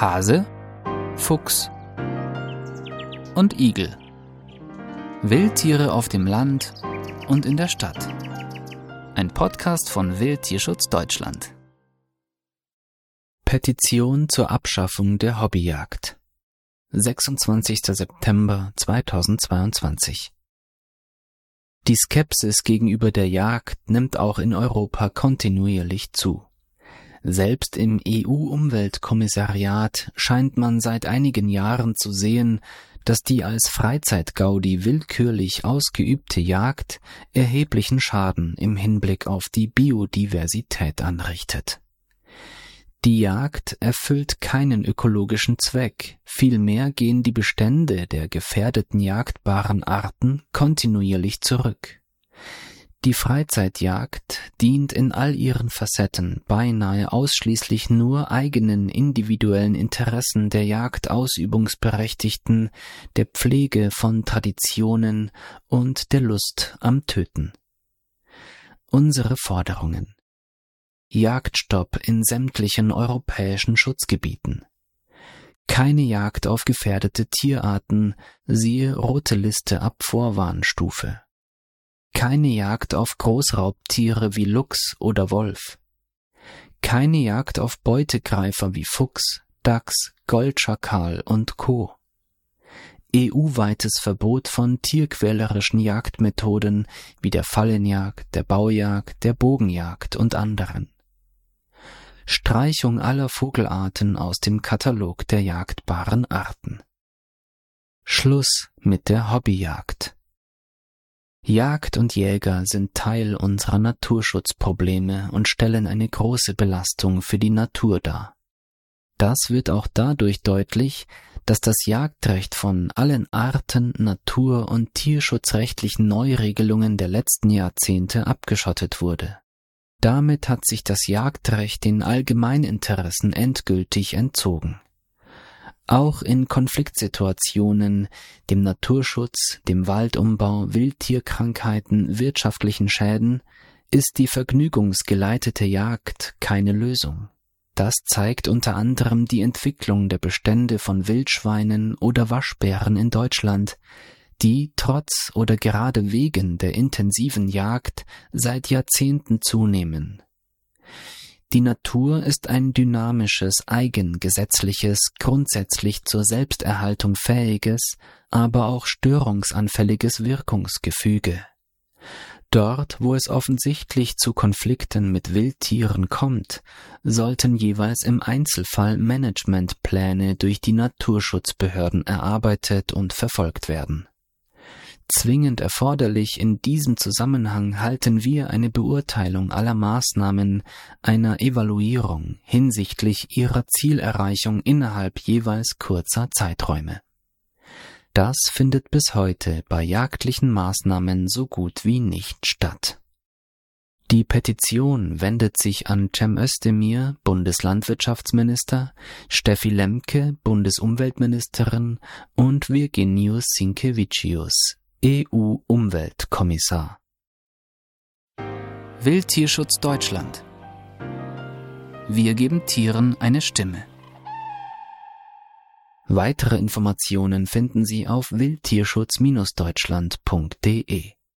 Hase, Fuchs und Igel. Wildtiere auf dem Land und in der Stadt. Ein Podcast von Wildtierschutz Deutschland. Petition zur Abschaffung der Hobbyjagd. 26. September 2022. Die Skepsis gegenüber der Jagd nimmt auch in Europa kontinuierlich zu. Selbst im EU-Umweltkommissariat scheint man seit einigen Jahren zu sehen, dass die als Freizeitgaudi willkürlich ausgeübte Jagd erheblichen Schaden im Hinblick auf die Biodiversität anrichtet. Die Jagd erfüllt keinen ökologischen Zweck, vielmehr gehen die Bestände der gefährdeten jagdbaren Arten kontinuierlich zurück. Die Freizeitjagd dient in all ihren Facetten beinahe ausschließlich nur eigenen individuellen Interessen der Jagdausübungsberechtigten, der Pflege von Traditionen und der Lust am Töten. Unsere Forderungen Jagdstopp in sämtlichen europäischen Schutzgebieten. Keine Jagd auf gefährdete Tierarten, siehe rote Liste ab Vorwarnstufe keine Jagd auf Großraubtiere wie Luchs oder Wolf. Keine Jagd auf Beutegreifer wie Fuchs, Dachs, Goldschakal und Co. EU-weites Verbot von tierquälerischen Jagdmethoden wie der Fallenjagd, der Baujagd, der Bogenjagd und anderen. Streichung aller Vogelarten aus dem Katalog der jagdbaren Arten. Schluss mit der Hobbyjagd. Jagd und Jäger sind Teil unserer Naturschutzprobleme und stellen eine große Belastung für die Natur dar. Das wird auch dadurch deutlich, dass das Jagdrecht von allen Arten, Natur- und tierschutzrechtlichen Neuregelungen der letzten Jahrzehnte abgeschottet wurde. Damit hat sich das Jagdrecht den Allgemeininteressen endgültig entzogen. Auch in Konfliktsituationen, dem Naturschutz, dem Waldumbau, Wildtierkrankheiten, wirtschaftlichen Schäden ist die vergnügungsgeleitete Jagd keine Lösung. Das zeigt unter anderem die Entwicklung der Bestände von Wildschweinen oder Waschbären in Deutschland, die trotz oder gerade wegen der intensiven Jagd seit Jahrzehnten zunehmen. Die Natur ist ein dynamisches, eigengesetzliches, grundsätzlich zur Selbsterhaltung fähiges, aber auch störungsanfälliges Wirkungsgefüge. Dort, wo es offensichtlich zu Konflikten mit Wildtieren kommt, sollten jeweils im Einzelfall Managementpläne durch die Naturschutzbehörden erarbeitet und verfolgt werden. Zwingend erforderlich in diesem Zusammenhang halten wir eine Beurteilung aller Maßnahmen, einer Evaluierung hinsichtlich ihrer Zielerreichung innerhalb jeweils kurzer Zeiträume. Das findet bis heute bei jagdlichen Maßnahmen so gut wie nicht statt. Die Petition wendet sich an Cem Özdemir, Bundeslandwirtschaftsminister, Steffi Lemke, Bundesumweltministerin und Virginius Sinkevicius, EU-Umweltkommissar. Wildtierschutz Deutschland. Wir geben Tieren eine Stimme. Weitere Informationen finden Sie auf wildtierschutz-deutschland.de